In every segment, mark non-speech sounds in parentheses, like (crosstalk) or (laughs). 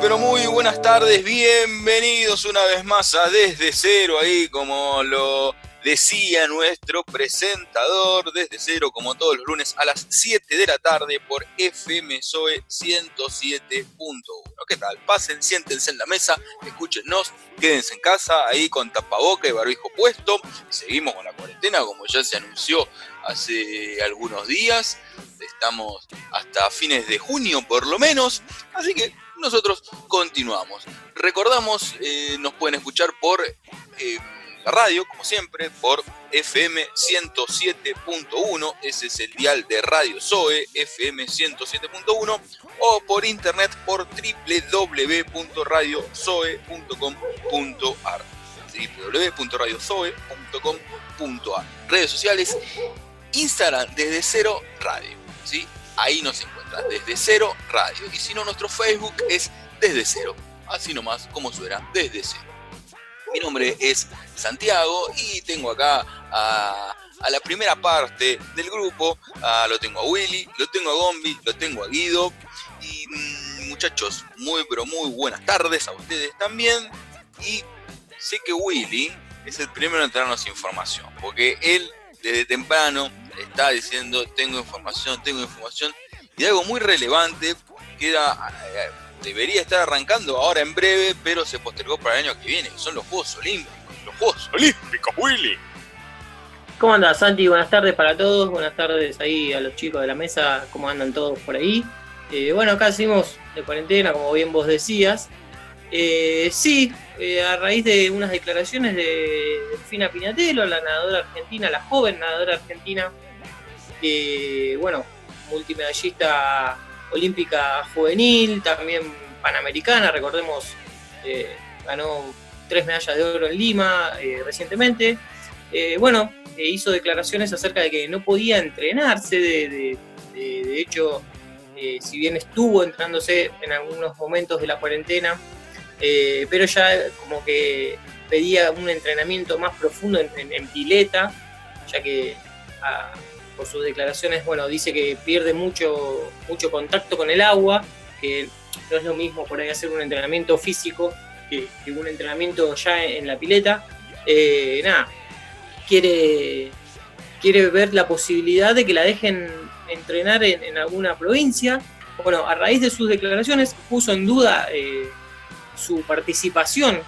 pero muy buenas tardes, bienvenidos una vez más a Desde Cero, ahí como lo decía nuestro presentador, Desde Cero, como todos los lunes a las 7 de la tarde por FM Zoe 107.1. ¿Qué tal? Pasen, siéntense en la mesa, escúchenos, quédense en casa, ahí con tapaboca y barbijo puesto. Seguimos con la cuarentena, como ya se anunció hace algunos días. Estamos hasta fines de junio por lo menos, así que nosotros continuamos. Recordamos, eh, nos pueden escuchar por eh, radio, como siempre, por FM 107.1, ese es el dial de Radio Zoe, FM 107.1, o por internet por www.radiozoe.com.ar www.radiozoe.com.ar Redes sociales, Instagram desde cero radio, ¿sí? Ahí nos encuentran, desde cero radio. Y si no, nuestro Facebook es desde cero, así nomás como suena, desde cero. Mi nombre es Santiago y tengo acá a, la primera parte del grupo. lo tengo a Willy, lo tengo a Gombi, lo tengo a Guido. Y mm, muchachos, muy pero muy buenas tardes a ustedes también. Y sé que Willy es el primero en traernos información, porque él desde temprano está diciendo tengo información, tengo información. Y algo muy relevante que eh, debería estar arrancando ahora en breve, pero se postergó para el año que viene, son los Juegos Olímpicos. Los Juegos Olímpicos, Willy. ¿Cómo andas, Santi? Buenas tardes para todos, buenas tardes ahí a los chicos de la mesa, ¿cómo andan todos por ahí? Eh, bueno, acá seguimos de cuarentena, como bien vos decías. Eh, sí, a raíz de unas declaraciones de Fina Piñatelo, la nadadora argentina, la joven nadadora argentina, que, bueno, multimedallista olímpica juvenil, también panamericana, recordemos, eh, ganó tres medallas de oro en Lima eh, recientemente. Eh, bueno, hizo declaraciones acerca de que no podía entrenarse, de, hecho, si bien estuvo entrenándose en algunos momentos de la cuarentena, pero ya como que pedía un entrenamiento más profundo en, pileta, ya que por sus declaraciones, bueno, dice que pierde mucho, mucho contacto con el agua, que no es lo mismo por ahí hacer un entrenamiento físico que, un entrenamiento ya en, la pileta. Eh, nada, quiere, quiere ver la posibilidad de que la dejen entrenar en, alguna provincia. Bueno, a raíz de sus declaraciones puso en duda eh, su participación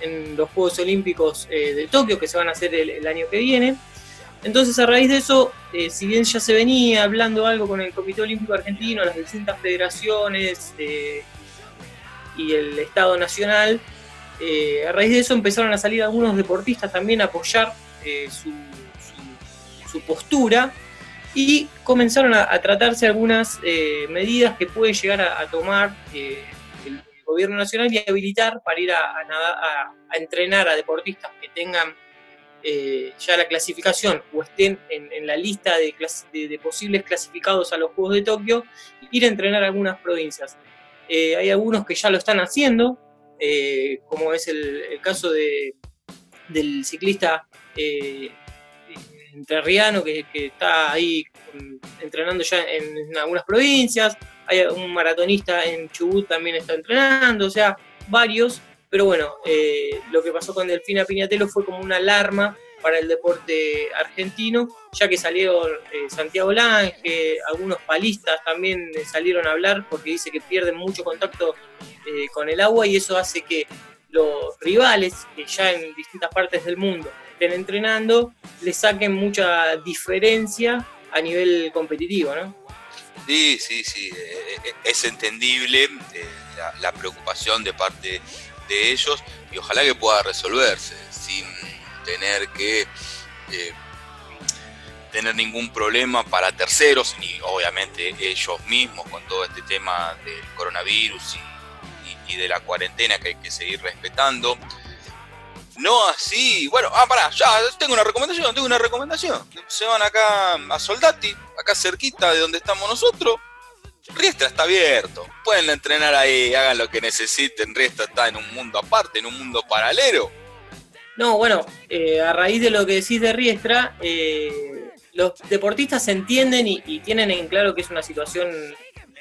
en los Juegos Olímpicos eh, de Tokio que se van a hacer el año que viene. Entonces, a raíz de eso, eh, si bien ya se venía hablando algo con el Comité Olímpico Argentino, las distintas federaciones eh, y el Estado Nacional, eh, a raíz de eso empezaron a salir algunos deportistas también a apoyar su, postura y comenzaron a, tratarse algunas medidas que puede llegar a, tomar el, gobierno nacional y habilitar para ir a entrenar a deportistas que tengan eh, ya la clasificación o estén en, la lista de, posibles clasificados a los Juegos de Tokio, ir a entrenar algunas provincias. Eh, hay algunos que ya lo están haciendo, eh, como es el, caso de, del ciclista entrerriano que, que, está ahí entrenando ya en, algunas provincias, hay un maratonista en Chubut también está entrenando, o sea, varios pero bueno, eh, lo que pasó con Delfina Piñatelo fue como una alarma para el deporte argentino, ya que salieron eh, Santiago Lange, algunos palistas también eh, salieron a hablar porque dice que pierden mucho contacto con el agua y eso hace que los rivales, que ya en distintas partes del mundo estén entrenando, le saquen mucha diferencia a nivel competitivo, ¿no? Sí, sí, sí, es entendible la preocupación de parte de ellos y ojalá que pueda resolverse sin tener que eh, tener ningún problema para terceros ni obviamente ellos mismos con todo este tema del coronavirus y, de la cuarentena que hay que seguir respetando. No así, bueno, ah, pará, ya tengo una recomendación, tengo una recomendación. Se van acá a Soldati, acá cerquita de donde estamos nosotros, Riestra está abierto. Pueden entrenar ahí, hagan lo que necesiten. Riestra está en un mundo aparte, en un mundo paralelo. No, bueno, eh, a raíz de lo que decís de Riestra, eh, los deportistas entienden y, tienen en claro que es una situación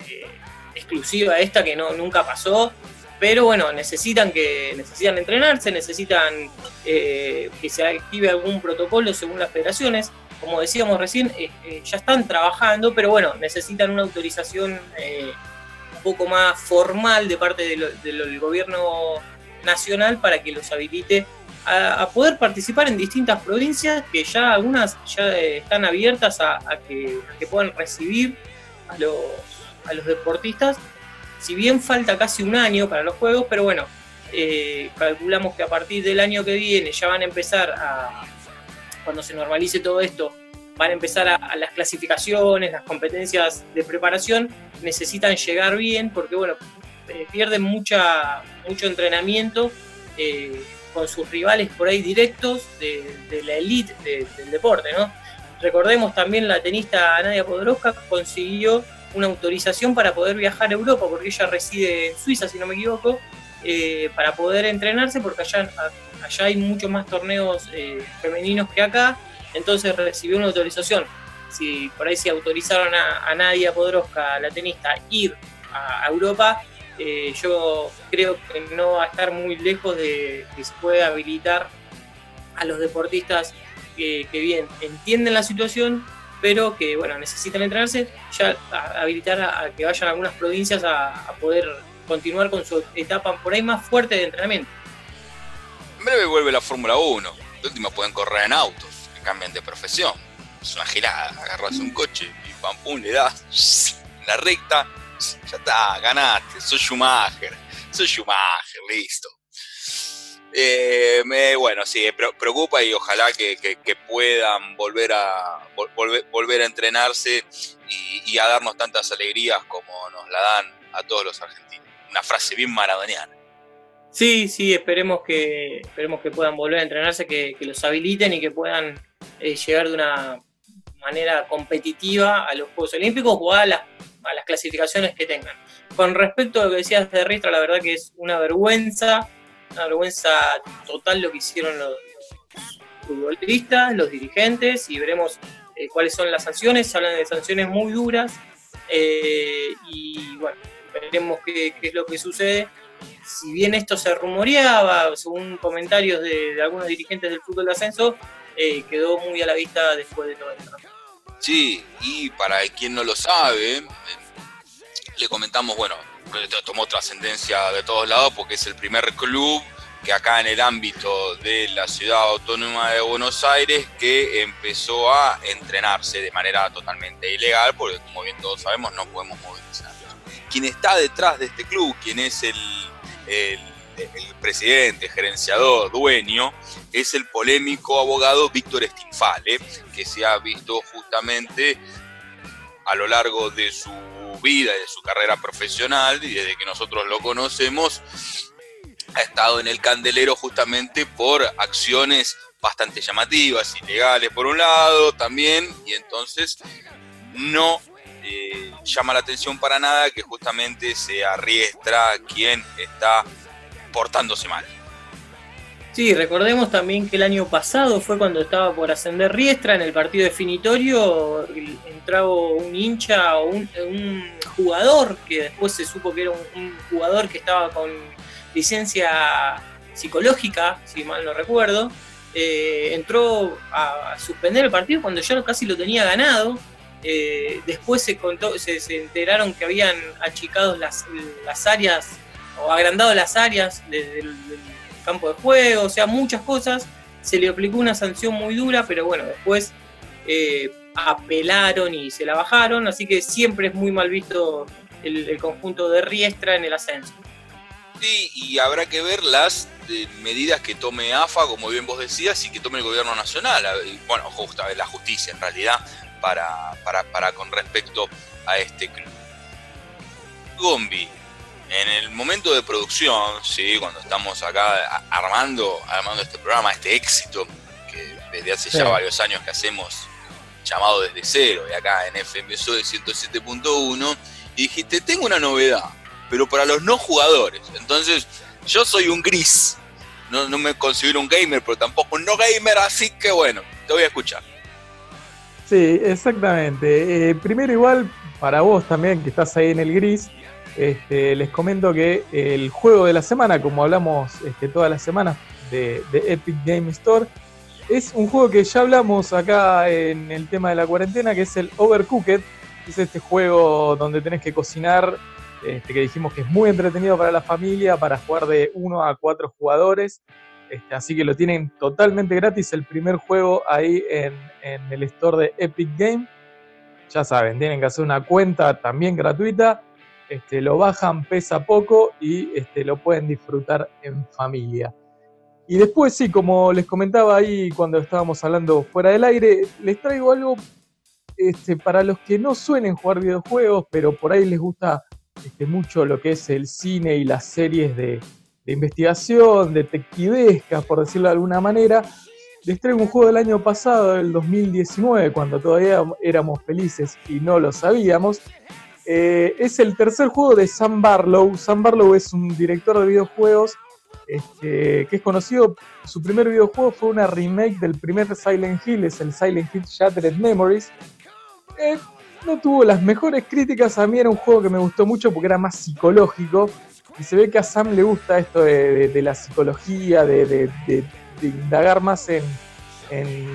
eh, exclusiva esta que no, nunca pasó. pero bueno, necesitan que necesitan entrenarse, necesitan eh, que se active algún protocolo según las federaciones. Como decíamos recién, eh, eh, ya están trabajando, pero bueno, necesitan una autorización un poco más formal de parte del gobierno nacional para que los habilite a, poder participar en distintas provincias que ya algunas ya están abiertas a, que, que, puedan recibir a los, a los deportistas. Si bien falta casi un año para los Juegos, pero bueno, eh, calculamos que a partir del año que viene ya van a empezar a, cuando se normalice todo esto, van a empezar a, las clasificaciones, las competencias de preparación, necesitan llegar bien porque bueno, eh, pierden mucha, mucho entrenamiento eh, con sus rivales por ahí directos de, la elite del deporte, ¿no? Recordemos también la tenista Nadia Podoroska consiguió una autorización para poder viajar a Europa, porque ella reside en Suiza, si no me equivoco, eh, para poder entrenarse, porque allá, allá hay muchos más torneos eh, femeninos que acá, entonces recibió una autorización. Si por ahí se autorizaron a, Nadia Podroska, la tenista, ir a, Europa, eh, yo creo que no va a estar muy lejos de que se pueda habilitar a los deportistas que bien entienden la situación pero que bueno, necesitan entrenarse, ya habilitar a, que vayan a algunas provincias a, poder continuar con su etapa por ahí más fuerte de entrenamiento. En breve vuelve la Fórmula 1, de última pueden correr en autos, que cambian de profesión. Es una girada, agarras un coche y pam pum le das (laughs) la recta, ya está, ganaste, soy Schumacher, soy Schumacher, listo. Eh, bueno, sí, preocupa y ojalá que, puedan volver a, volver, a entrenarse y, a darnos tantas alegrías como nos la dan a todos los argentinos. Una frase bien maradoniana. Sí, sí, esperemos que, esperemos que puedan volver a entrenarse, que, los habiliten y que puedan eh, llegar de una manera competitiva a los Juegos Olímpicos o a las, a las clasificaciones que tengan. Con respecto a lo que decías de Ristra, la verdad que es una vergüenza una vergüenza total lo que hicieron los, futbolistas, los dirigentes, y veremos eh, cuáles son las sanciones. Se hablan de sanciones muy duras, eh, y bueno, veremos qué, es lo que sucede. Si bien esto se rumoreaba, según comentarios de, algunos dirigentes del fútbol de ascenso, eh, quedó muy a la vista después de todo esto. Sí, y para quien no lo sabe, le comentamos, bueno, tomó trascendencia de todos lados porque es el primer club que acá en el ámbito de la ciudad autónoma de Buenos Aires que empezó a entrenarse de manera totalmente ilegal porque como bien todos sabemos no podemos movilizarnos. Quien está detrás de este club, quien es el, el, presidente, gerenciador, dueño, es el polémico abogado Víctor Stinfale, que se ha visto justamente a lo largo de su vida y de su carrera profesional y desde que nosotros lo conocemos, ha estado en el candelero justamente por acciones bastante llamativas, ilegales por un lado también, y entonces no eh, llama la atención para nada que justamente sea Riestra quien está portándose mal. Sí, recordemos también que el año pasado fue cuando estaba por ascender Riestra en el partido definitorio, entraba un hincha o un, jugador, que después se supo que era un, jugador que estaba con licencia psicológica, si mal no recuerdo, eh, entró a, suspender el partido cuando ya casi lo tenía ganado. Eh, después se, contó, se, enteraron que habían achicado las, las áreas o agrandado las áreas del campo de juego, o sea, muchas cosas. Se le aplicó una sanción muy dura, pero bueno, después eh, apelaron y se la bajaron, así que siempre es muy mal visto el, conjunto de Riestra en el ascenso. Sí, y habrá que ver las eh, medidas que tome AFA, como bien vos decías, y que tome el gobierno nacional, bueno, justo, la justicia en realidad, para, para, para con respecto a este club. Gombi, en el momento de producción, ¿sí? cuando estamos acá armando, armando este programa, este éxito, que desde hace ya varios años que hacemos, llamado desde cero, y acá en FMSO de 107.1, y dijiste, tengo una novedad, pero para los no jugadores. Entonces, yo soy un gris, no, me considero un gamer, pero tampoco un no gamer, así que bueno, te voy a escuchar. Sí, exactamente. Eh, primero igual, para vos también, que estás ahí en el gris, este, les comento que el juego de la semana, como hablamos este, todas las semanas de, Epic Game Store, es un juego que ya hablamos acá en el tema de la cuarentena, que es el Overcooked. Es este juego donde tenés que cocinar, este, que dijimos que es muy entretenido para la familia, para jugar de uno a cuatro jugadores. Este, así que lo tienen totalmente gratis el primer juego ahí en, el store de Epic Game. Ya saben, tienen que hacer una cuenta también gratuita. Este, lo bajan, pesa poco y este, lo pueden disfrutar en familia. Y después sí, como les comentaba ahí cuando estábamos hablando fuera del aire, les traigo algo este, para los que no suelen jugar videojuegos, pero por ahí les gusta este, mucho lo que es el cine y las series de, de investigación, detectivesca, por decirlo de alguna manera. Les traigo un juego del año pasado, del 2019, cuando todavía éramos felices y no lo sabíamos. Eh, es el tercer juego de Sam Barlow. Sam Barlow es un director de videojuegos este, que es conocido. Su primer videojuego fue una remake del primer Silent Hill, es el Silent Hill Shattered Memories. Eh, no tuvo las mejores críticas, a mí era un juego que me gustó mucho porque era más psicológico y se ve que a Sam le gusta esto de, la psicología, de, indagar más en,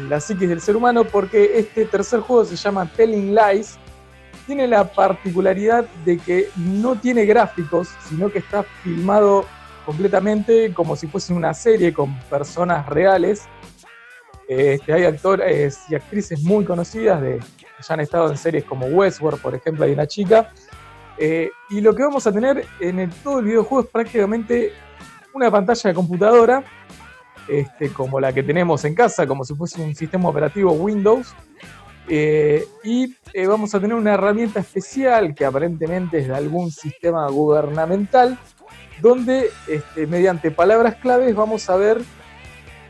la psiquis del ser humano, porque este tercer juego se llama Telling Lies. Tiene la particularidad de que no tiene gráficos, sino que está filmado completamente como si fuese una serie con personas reales. Este, hay actores y actrices muy conocidas de, que ya han estado en series como Westworld, por ejemplo, hay una chica eh, y lo que vamos a tener en todo el videojuego es prácticamente una pantalla de computadora, este, como la que tenemos en casa, como si fuese un sistema operativo Windows. Eh, y eh, vamos a tener una herramienta especial que aparentemente es de algún sistema gubernamental, donde este, mediante palabras claves vamos a ver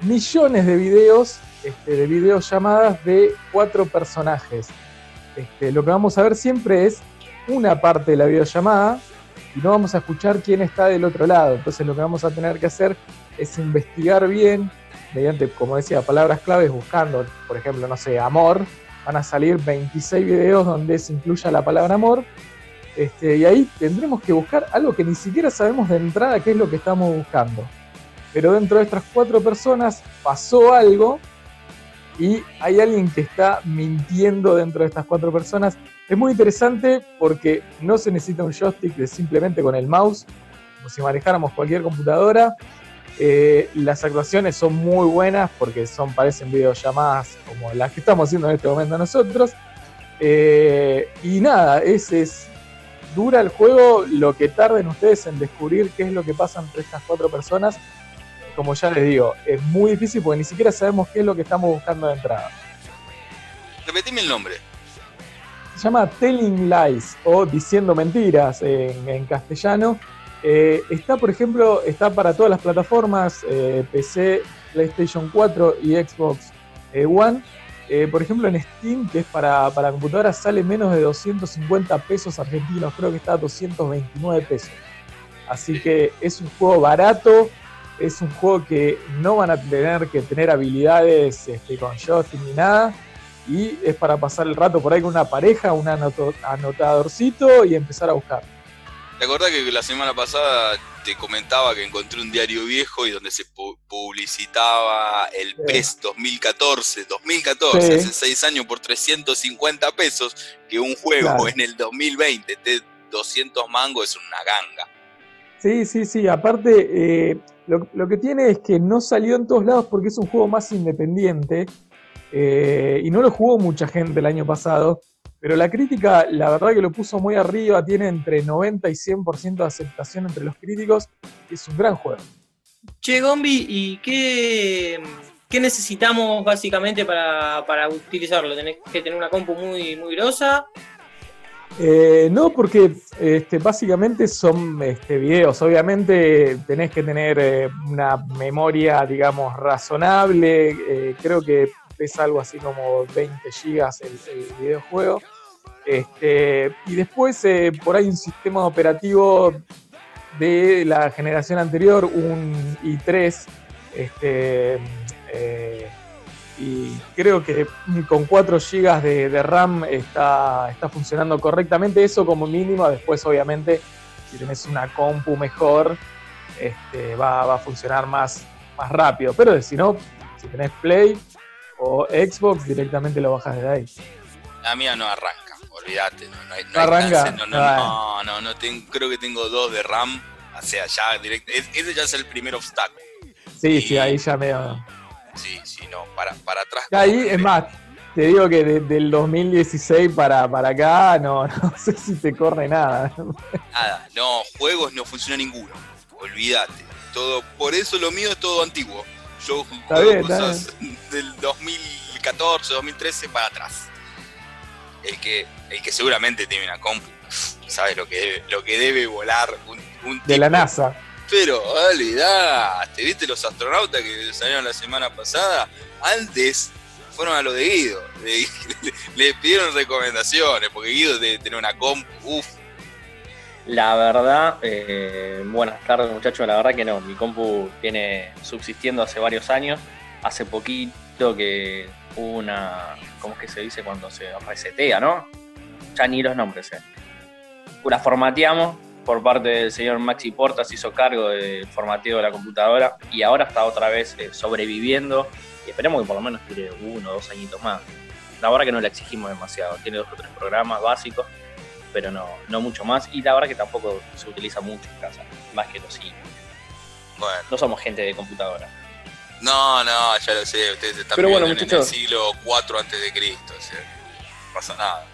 millones de videos, este, de videollamadas de cuatro personajes. lo que vamos a ver siempre es una parte de la videollamada y no vamos a escuchar quién está del otro lado. Entonces lo que vamos a tener que hacer es investigar bien, mediante, como decía, palabras claves, buscando, por ejemplo, no sé, amor. Van a salir 26 videos donde se incluya la palabra amor. Este, y ahí tendremos que buscar algo que ni siquiera sabemos de entrada qué es lo que estamos buscando. Pero dentro de estas cuatro personas pasó algo y hay alguien que está mintiendo dentro de estas cuatro personas. Es muy interesante porque no se necesita un joystick simplemente con el mouse, como si manejáramos cualquier computadora. Eh, las actuaciones son muy buenas porque son, parecen videollamadas como las que estamos haciendo en este momento nosotros. Eh, y nada, es, es dura el juego lo que tarden ustedes en descubrir qué es lo que pasa entre estas cuatro personas como ya les digo, es muy difícil porque ni siquiera sabemos qué es lo que estamos buscando de entrada. Repetime el nombre. Se llama Telling Lies o Diciendo Mentiras en, castellano. Eh, está, por ejemplo, está para todas las plataformas, eh, PC, PlayStation 4 y Xbox eh, One. por ejemplo, en Steam, que es para, para computadoras, sale menos de 250 pesos argentinos. Creo que está a 229 pesos. Así que es un juego barato, es un juego que no van a tener que tener habilidades este, con joystick ni nada. Y es para pasar el rato por ahí con una pareja, un anotadorcito y empezar a buscar. ¿Te acordás que la semana pasada te comentaba que encontré un diario viejo y donde se publicitaba el PES 2014, 2014, hace 6 años por 350 pesos, que un juego en el 2020 de 200 mangos es una ganga. Sí, sí, sí. Aparte, eh, lo, que tiene es que no salió en todos lados porque es un juego más independiente eh, y no lo jugó mucha gente el año pasado. Pero la crítica, la verdad que lo puso muy arriba, tiene entre 90 y 100% de aceptación entre los críticos. Es un gran juego. Che, Gombi, ¿y qué, qué necesitamos básicamente para, para, utilizarlo? ¿Tenés que tener una compu muy, muy grosa? Eh, no, porque este, básicamente son este, videos. Obviamente tenés que tener eh, una memoria, digamos, razonable. Eh, creo que pesa algo así como 20 gigas el, videojuego. Este, y después por ahí un sistema operativo de la generación anterior, un i3. Este, y creo que con 4 GB de, RAM está, está funcionando correctamente. Eso como mínimo, después obviamente si tenés una compu mejor, este, va, a funcionar más, más rápido. Pero si no, si tenés Play o Xbox, directamente lo bajas de ahí. La mía no arranca, olvídate, no, no, hay, no, arranca. no, no, no, no, creo que tengo dos de RAM, o sea, ya directo, ese ya es el primer obstáculo. Sí, sí, ahí ya me... Sí, sí, no, para, para atrás. Ahí, es más, te digo que desde el 2016 para, para acá no, (laughs) no sé si te corre nada. Nada, no, juegos no funciona ninguno. Olvídate. Todo, por eso lo mío es todo antiguo. Yo juego cosas del 2014, 2013 para atrás. El que, el que seguramente tiene una compu, sabe lo que debe, lo que debe volar un, un De la NASA. Pero olvidate, ¿viste los astronautas que salieron la semana pasada? Antes fueron a lo de Guido. (laughs) Le, pidieron recomendaciones, porque Guido debe tener una compu, uff. La verdad, eh, buenas tardes muchachos, la verdad que no, mi compu viene subsistiendo hace varios años, hace poquito que hubo una, ¿cómo es que se dice cuando se resetea, no? Ya ni los nombres, eh. La formateamos por parte del señor Maxi Portas, hizo cargo del formateo de la computadora y ahora está otra vez eh, sobreviviendo y esperemos que por lo menos dure uno o dos añitos más. La verdad que no le exigimos demasiado, tiene dos o tres programas básicos, pero no, no mucho más. Y la verdad que tampoco se utiliza mucho en casa, más que los sí. Bueno. No somos gente de computadora. No, no, ya lo sé, ustedes están pero bueno, en el siglo 4 antes de Cristo, no pasa nada.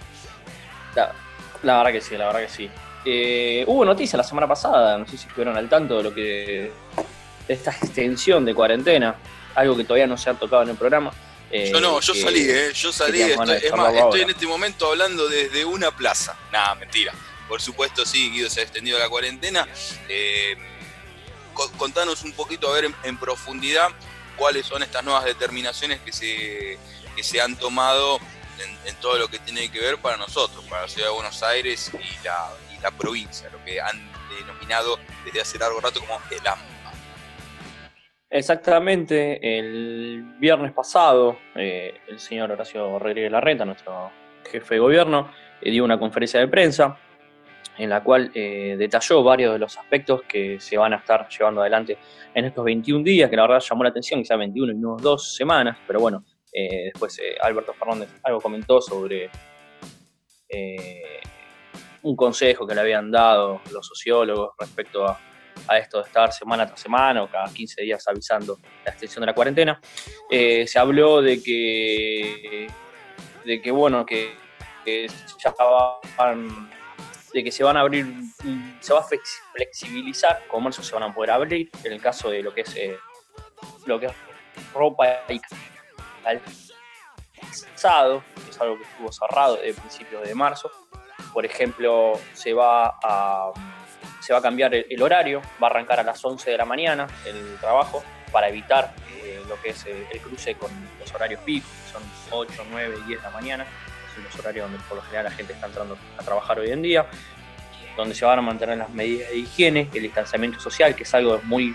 La, verdad que sí, la verdad que sí. Eh, hubo noticia la semana pasada, no sé si estuvieron al tanto de lo que de esta extensión de cuarentena algo que todavía no se ha tocado en el programa. Eh, yo no, yo salí, eh, yo salí, estoy, es más, estoy en este momento hablando desde una plaza. Nada, mentira. Por supuesto, sí, Guido se ha extendido la cuarentena. Eh, contanos un poquito, a ver en, profundidad, cuáles son estas nuevas determinaciones que se, que se han tomado en, todo lo que tiene que ver para nosotros, para la ciudad de Buenos Aires y la, la provincia, lo que han denominado desde hace largo rato como el AMBA. Exactamente, el viernes pasado, eh, el señor Horacio Rodríguez Larreta, nuestro jefe de gobierno, eh, dio una conferencia de prensa en la cual eh, detalló varios de los aspectos que se van a estar llevando adelante en estos 21 días, que la verdad llamó la atención, quizá 21 y no dos semanas, pero bueno, después Alberto Fernández algo comentó sobre un consejo que le habían dado los sociólogos respecto a a esto de estar semana tras semana o cada 15 días avisando la extensión de la cuarentena. Eh, se habló de que, de que bueno, que, ya van, de que se van a abrir, se va a flexibilizar, comercios se van a poder abrir, en el caso de lo que es, eh, lo que es ropa y calzado, que es algo que estuvo cerrado desde principios de marzo. Por ejemplo, se va a se va a cambiar el, horario, va a arrancar a las 11 de la mañana el trabajo para evitar eh, lo que es eh, el, cruce con los horarios picos, que son 8, 9 y 10 de la mañana, son los horarios donde por lo general la gente está entrando a trabajar hoy en día, donde se van a mantener las medidas de higiene, el distanciamiento social, que es algo muy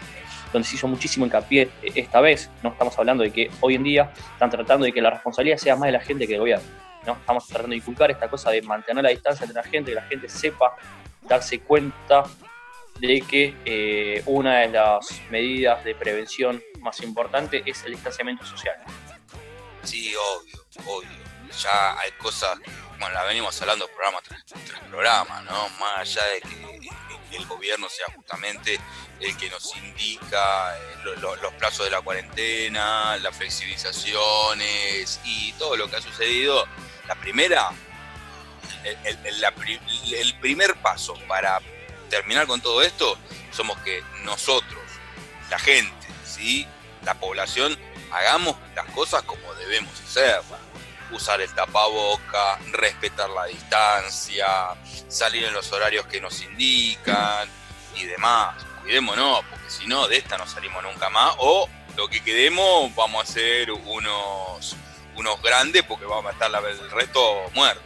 donde se hizo muchísimo hincapié eh, esta vez, no estamos hablando de que hoy en día están tratando de que la responsabilidad sea más de la gente que del gobierno, ¿no? Estamos tratando de inculcar esta cosa de mantener la distancia entre la gente, que la gente sepa darse cuenta de que eh, una de las medidas de prevención más importantes es el distanciamiento social. Sí, obvio, obvio. Ya hay cosas, bueno, la venimos hablando programa tras, programa, ¿no? Más allá de que el gobierno sea justamente el que nos indica eh, los plazos de la cuarentena, las flexibilizaciones y todo lo que ha sucedido. La primera el, primer paso para terminar con todo esto somos que nosotros, la gente, ¿sí? la población, hagamos las cosas como debemos hacer. Usar el tapaboca, respetar la distancia, salir en los horarios que nos indican y demás. Cuidémonos, porque si no, de esta no salimos nunca más. O lo que quedemos, vamos a ser unos, unos grandes porque vamos a estar el resto muertos.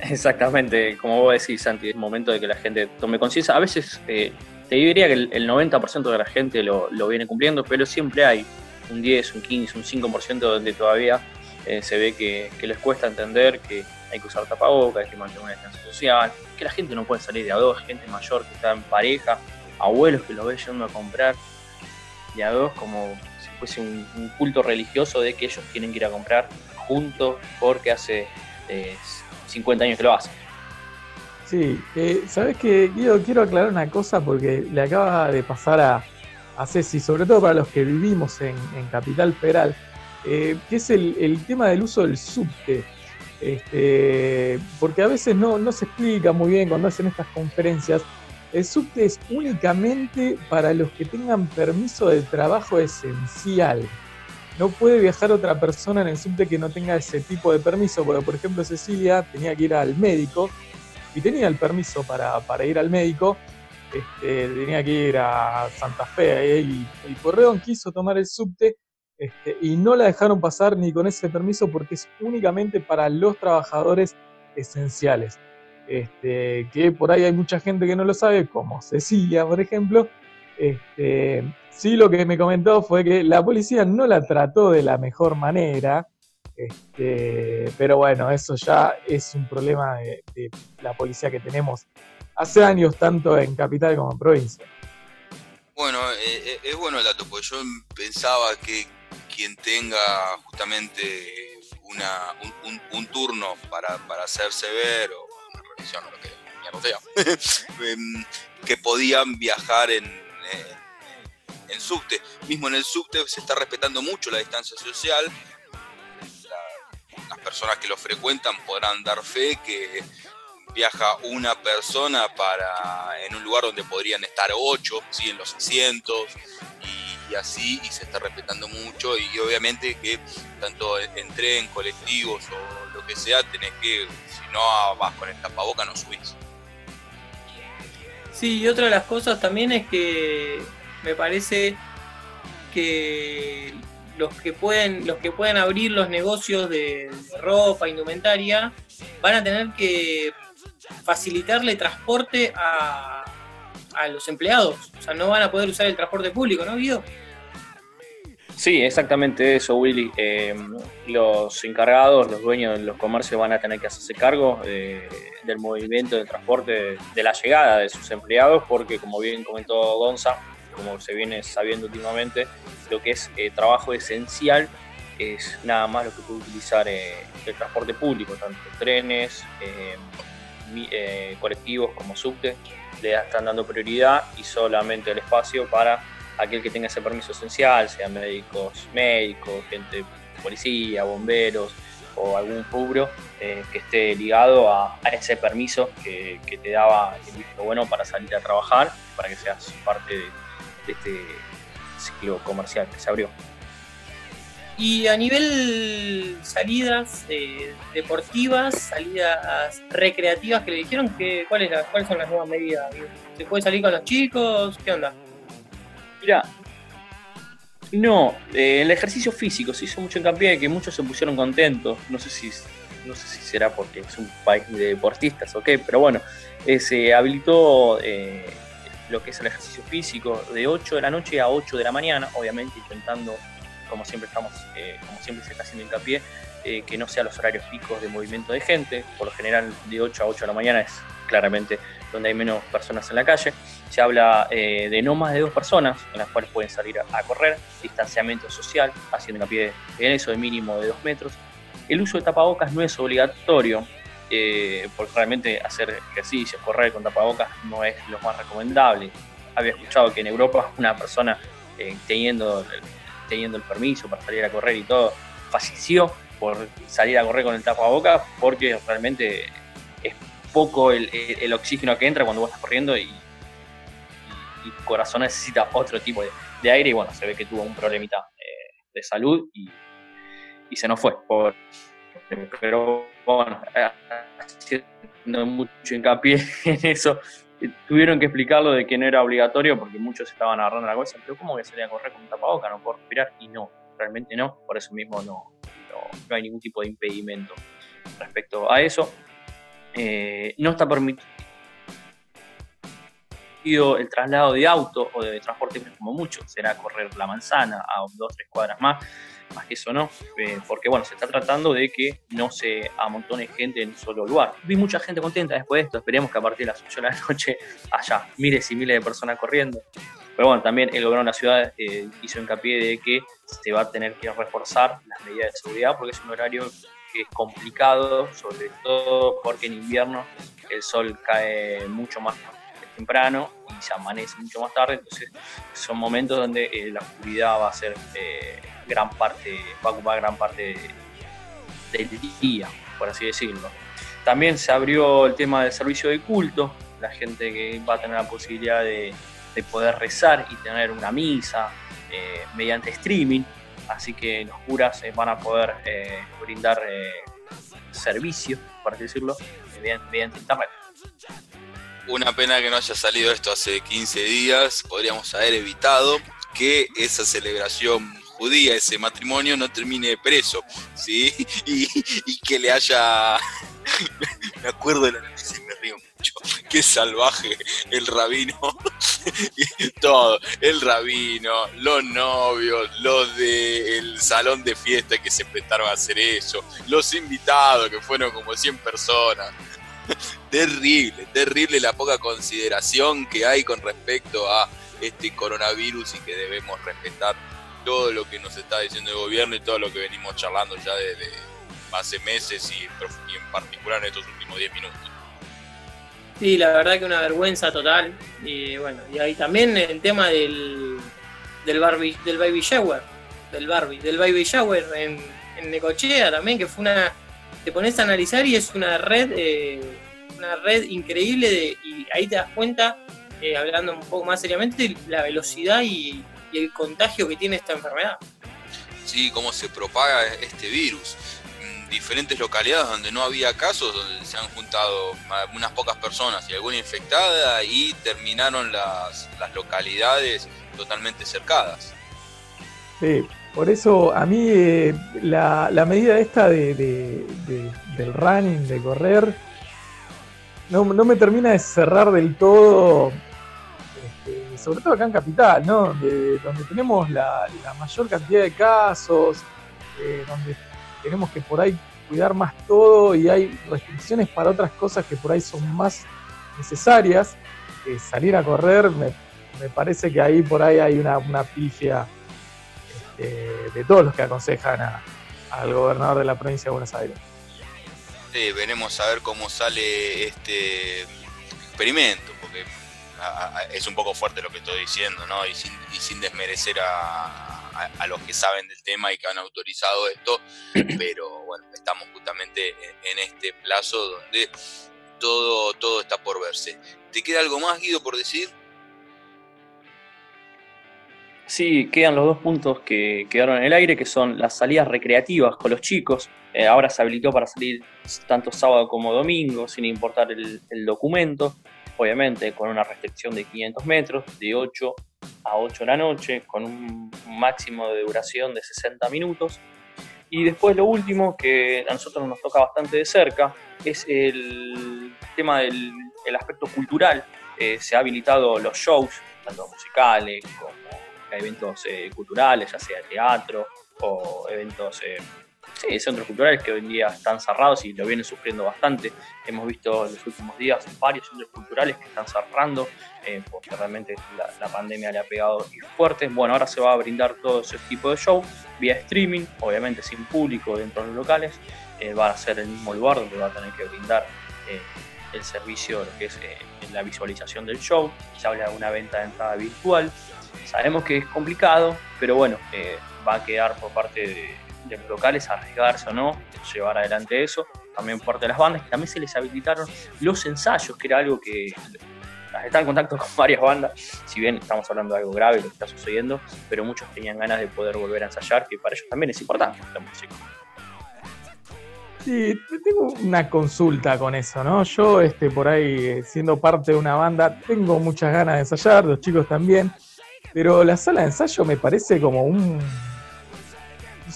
Exactamente, como vos decís, Santi, es momento de que la gente tome conciencia. A veces eh, te diría que el, 90% de la gente lo, viene cumpliendo, pero siempre hay un 10, un 15, un 5% donde todavía eh, se ve que, les cuesta entender que hay que usar tapabocas, hay que mantener una distancia social, que la gente no puede salir de a dos, gente mayor que está en pareja, abuelos que lo ven yendo a comprar de a dos como fuese un, culto religioso de que ellos tienen que ir a comprar juntos porque hace 50 eh, años que lo hacen. Sí, eh, ¿sabes qué, Guido? Quiero aclarar una cosa porque le acaba de pasar a, a Ceci, sobre todo para los que vivimos en, Capital Federal, eh, que es el, tema del uso del subte. Este, porque a veces no, no se explica muy bien cuando hacen estas conferencias. El subte es únicamente para los que tengan permiso de trabajo esencial. No puede viajar otra persona en el subte que no tenga ese tipo de permiso, porque por ejemplo Cecilia tenía que ir al médico y tenía el permiso para, ir al médico, este, tenía que ir a Santa Fe y el Correón quiso tomar el subte este, y no la dejaron pasar ni con ese permiso porque es únicamente para los trabajadores esenciales. Este, que por ahí hay mucha gente que no lo sabe, como Cecilia, por ejemplo. Este, sí, lo que me comentó fue que la policía no la trató de la mejor manera, este, pero bueno, eso ya es un problema de la policía que tenemos hace años, tanto en capital como en provincia. Bueno, eh, eh, es bueno el dato, porque yo pensaba que quien tenga justamente una, un, turno para, para, hacerse ver, o (laughs) em, que podían viajar en, en, subte. Mismo en el subte se está respetando mucho la distancia social. las personas que lo frecuentan podrán dar fe que viaja una persona para en un lugar donde podrían estar ocho, ¿sí? en los asientos, y, así, y se está respetando mucho, y, obviamente que tanto en tren, colectivos o que sea, tenés que, si no vas con el tapaboca, no subís. Sí, y otra de las cosas también es que me parece que los que pueden, los que pueden abrir los negocios de ropa, indumentaria, van a tener que facilitarle transporte a, a los empleados. O sea, no van a poder usar el transporte público, ¿no, Guido? Sí, exactamente eso, Willy. Eh, los encargados, los dueños de los comercios van a tener que hacerse cargo eh, del movimiento de transporte, de la llegada de sus empleados, porque como bien comentó Gonza, como se viene sabiendo últimamente, lo que es eh, trabajo esencial es nada más lo que puede utilizar el transporte público, tanto trenes, eh, colectivos como subte le están dando prioridad y solamente el espacio para aquel que tenga ese permiso esencial, sean médicos, médicos, gente policía, bomberos o algún rubro eh, que esté ligado a, ese permiso que, te daba el visto bueno para salir a trabajar, para que seas parte de este ciclo comercial que se abrió. Y a nivel salidas eh, deportivas, salidas recreativas que le dijeron, que, ¿cuáles, ¿cuáles son las nuevas medidas? ¿Se puede salir con los chicos? ¿Qué onda? Mira, no, eh, el ejercicio físico se hizo mucho hincapié de que muchos se pusieron contentos. No sé si, no sé si será porque es un país de deportistas o qué, pero bueno, eh, se habilitó lo que es el ejercicio físico de 8 de la noche a 8 de la mañana, obviamente intentando como siempre estamos, eh, como siempre se está haciendo hincapié, eh, que no sean los horarios picos de movimiento de gente, por lo general de 8 a 8 de la mañana es claramente donde hay menos personas en la calle. Se habla eh, de no más de dos personas en las cuales pueden salir a, correr, distanciamiento social, haciendo hincapié en eso de mínimo de 2 metros. El uso de tapabocas no es obligatorio, porque realmente hacer ejercicio, correr con tapabocas no es lo más recomendable. Había escuchado que en Europa (laughs) una persona teniendo teniendo el permiso para salir a correr y todo, falleció por salir a correr con el boca porque realmente es poco el, oxígeno que entra cuando vos estás corriendo y, tu corazón necesita otro tipo de, aire y bueno, se ve que tuvo un problemita eh, de salud y, se nos fue. Pero bueno, haciendo mucho hincapié (laughs) en eso, tuvieron que explicarlo de que no era obligatorio porque muchos estaban agarrando la cosa, pero ¿cómo voy a a correr con un tapaboca? No puedo respirar y no, realmente no, por eso mismo no, no, hay ningún tipo de impedimento respecto a eso. Eh, no está permitido el traslado de auto o de transporte como mucho, será correr la manzana a dos, tres cuadras más, más que eso no, eh, porque bueno, se está tratando de que no se amontone gente en un solo lugar. Vi mucha gente contenta después de esto, esperemos que a partir de las 8 de la noche haya miles y miles de personas corriendo. Pero bueno, también el gobierno de la ciudad eh, hizo hincapié de que se va a tener que reforzar las medidas de seguridad porque es un horario que es complicado, sobre todo porque en invierno el sol cae mucho más temprano y se amanece mucho más tarde, entonces son momentos donde eh, la oscuridad va a ser eh, gran parte, va a ocupar gran parte del día, por así decirlo. También se abrió el tema del servicio de culto, la gente que va a tener la posibilidad de, poder rezar y tener una misa eh, mediante streaming, así que los curas van a poder brindar servicio, por decirlo, mediante internet. Una pena que no haya salido esto hace 15 días. Podríamos haber evitado que esa celebración judía, ese matrimonio, no termine preso, ¿sí? (laughs) Y, que le haya... (laughs) me acuerdo de la noticia y me río mucho. Qué salvaje el rabino. (laughs) Todo, el rabino, los novios, los del salón de fiesta que se prestaron a hacer eso, los invitados que fueron como 100 personas (laughs) terrible, terrible la poca consideración que hay con respecto a este coronavirus y que debemos respetar todo lo que nos está diciendo el gobierno y todo lo que venimos charlando ya desde hace meses y, en particular en estos últimos 10 minutos. Sí, la verdad que una vergüenza total. Y bueno, y ahí también el tema del, del, Barbie, del baby shower, del Barbie, del baby shower en, en Necochea también, que fue una te pones a analizar y es una red, eh, una red increíble y ahí te das cuenta, eh, hablando un poco más seriamente, la velocidad y, el contagio que tiene esta enfermedad. Sí, cómo se propaga este virus. En diferentes localidades donde no había casos, donde se han juntado unas pocas personas y alguna infectada y terminaron las, las localidades totalmente cercadas. Sí, por eso a mí eh, la, medida esta de, del running, de correr, no, me termina de cerrar del todo, este, sobre todo acá en Capital, ¿no? donde, tenemos la, mayor cantidad de casos, eh, donde tenemos que por ahí cuidar más todo y hay restricciones para otras cosas que por ahí son más necesarias. salir a correr, me, parece que ahí por ahí hay una, una pifia de todos los que aconsejan al gobernador de la provincia de Buenos Aires. Sí, veremos a ver cómo sale este experimento, porque es un poco fuerte lo que estoy diciendo, ¿no? Y sin, desmerecer a, a, los que saben del tema y que han autorizado esto, (clears throat) pero bueno, estamos justamente en, este plazo donde todo, todo está por verse. ¿Te queda algo más, Guido, por decir? Sí, quedan los dos puntos que quedaron en el aire, que son las salidas recreativas con los chicos. Eh, ahora se habilitó para salir tanto sábado como domingo, sin importar el, documento. Obviamente con una restricción de 500 metros, de 8 a 8 de la noche, con un máximo de duración de 60 minutos. Y después lo último, que a nosotros nos toca bastante de cerca, es el tema del aspecto cultural. Eh, se ha habilitado los shows, tanto musicales como eventos eh, culturales, ya sea teatro o eventos, eh, sí, centros culturales que hoy en día están cerrados y lo vienen sufriendo bastante. Hemos visto en los últimos días varios centros culturales que están cerrando eh, porque realmente la, pandemia le ha pegado fuerte. Bueno, ahora se va a brindar todo ese tipo de show vía streaming, obviamente sin público dentro de los locales. va a ser el mismo lugar donde va a tener que brindar el servicio, lo que es la visualización del show. Se habla de una venta de entrada virtual. Sabemos que es complicado, pero bueno, eh, va a quedar por parte de, los locales arriesgarse o no, llevar adelante eso. También parte de las bandas, que también se les habilitaron los ensayos, que era algo que está en contacto (laughs) con varias bandas, si bien estamos hablando de algo grave, lo que está sucediendo, pero muchos tenían ganas de poder volver a ensayar, que para ellos también es importante la música. Sí, tengo una consulta con eso, ¿no? Yo, este, por ahí, siendo parte de una banda, tengo muchas ganas de ensayar, los chicos también. Pero la sala de ensayo me parece como un.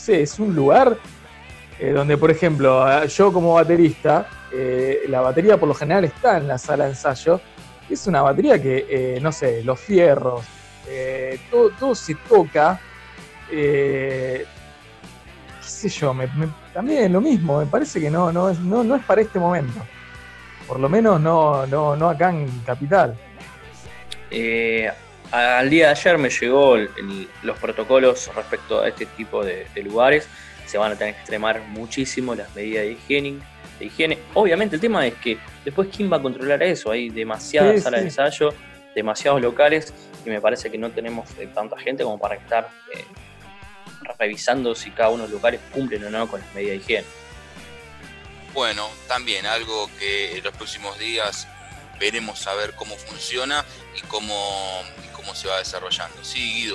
Es un lugar eh, donde, por ejemplo, yo como baterista, eh, la batería por lo general está en la sala de ensayo. es una batería que, eh, no sé, los fierros, todo, todo, se toca. Qué sé yo, también lo mismo, me parece que no, no, es, no, no es para este momento. Por lo menos no, no, no acá en Capital. Al día de ayer me llegó los protocolos respecto a este tipo de, lugares. Se van a tener que extremar muchísimo las medidas de higiene, de higiene. Obviamente el tema es que después quién va a controlar eso. Hay demasiadas salas de ensayo, demasiados locales y me parece que no tenemos eh, tanta gente como para estar eh, revisando si cada uno de los lugares cumplen o no con las medidas de higiene. Bueno, también algo que en los próximos días veremos a ver cómo funciona y cómo, se va desarrollando. Sí.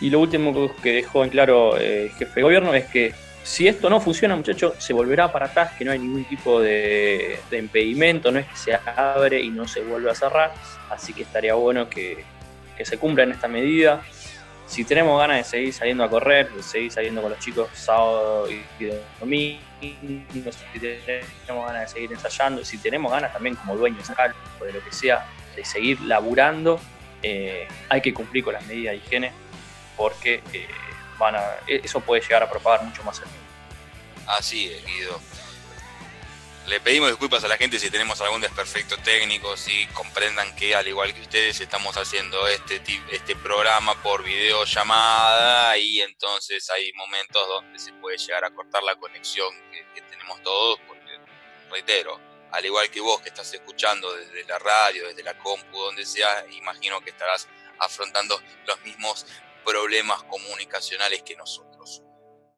Y lo último que dejó en claro eh, el jefe de gobierno es que si esto no funciona, muchachos, se volverá para atrás, que no hay ningún tipo de, impedimento, no es que se abre y no se vuelve a cerrar, así que estaría bueno que, se cumpla en esta medida. Si tenemos ganas de seguir saliendo a correr, de seguir saliendo con los chicos sábado y domingo, si tenemos ganas de seguir ensayando, si tenemos ganas también como dueños o de lo que sea, seguir laburando, eh, hay que cumplir con las medidas de higiene porque eh, e, eso puede llegar a propagar mucho más el Así es, Guido. Le pedimos disculpas a la gente si tenemos algún desperfecto técnico, si comprendan que al igual que ustedes estamos haciendo este, este programa por videollamada y entonces hay momentos donde se puede llegar a cortar la conexión que, tenemos todos, porque reitero, al igual que vos que estás escuchando desde la radio, desde la compu, donde sea, imagino que estarás afrontando los mismos problemas comunicacionales que nosotros.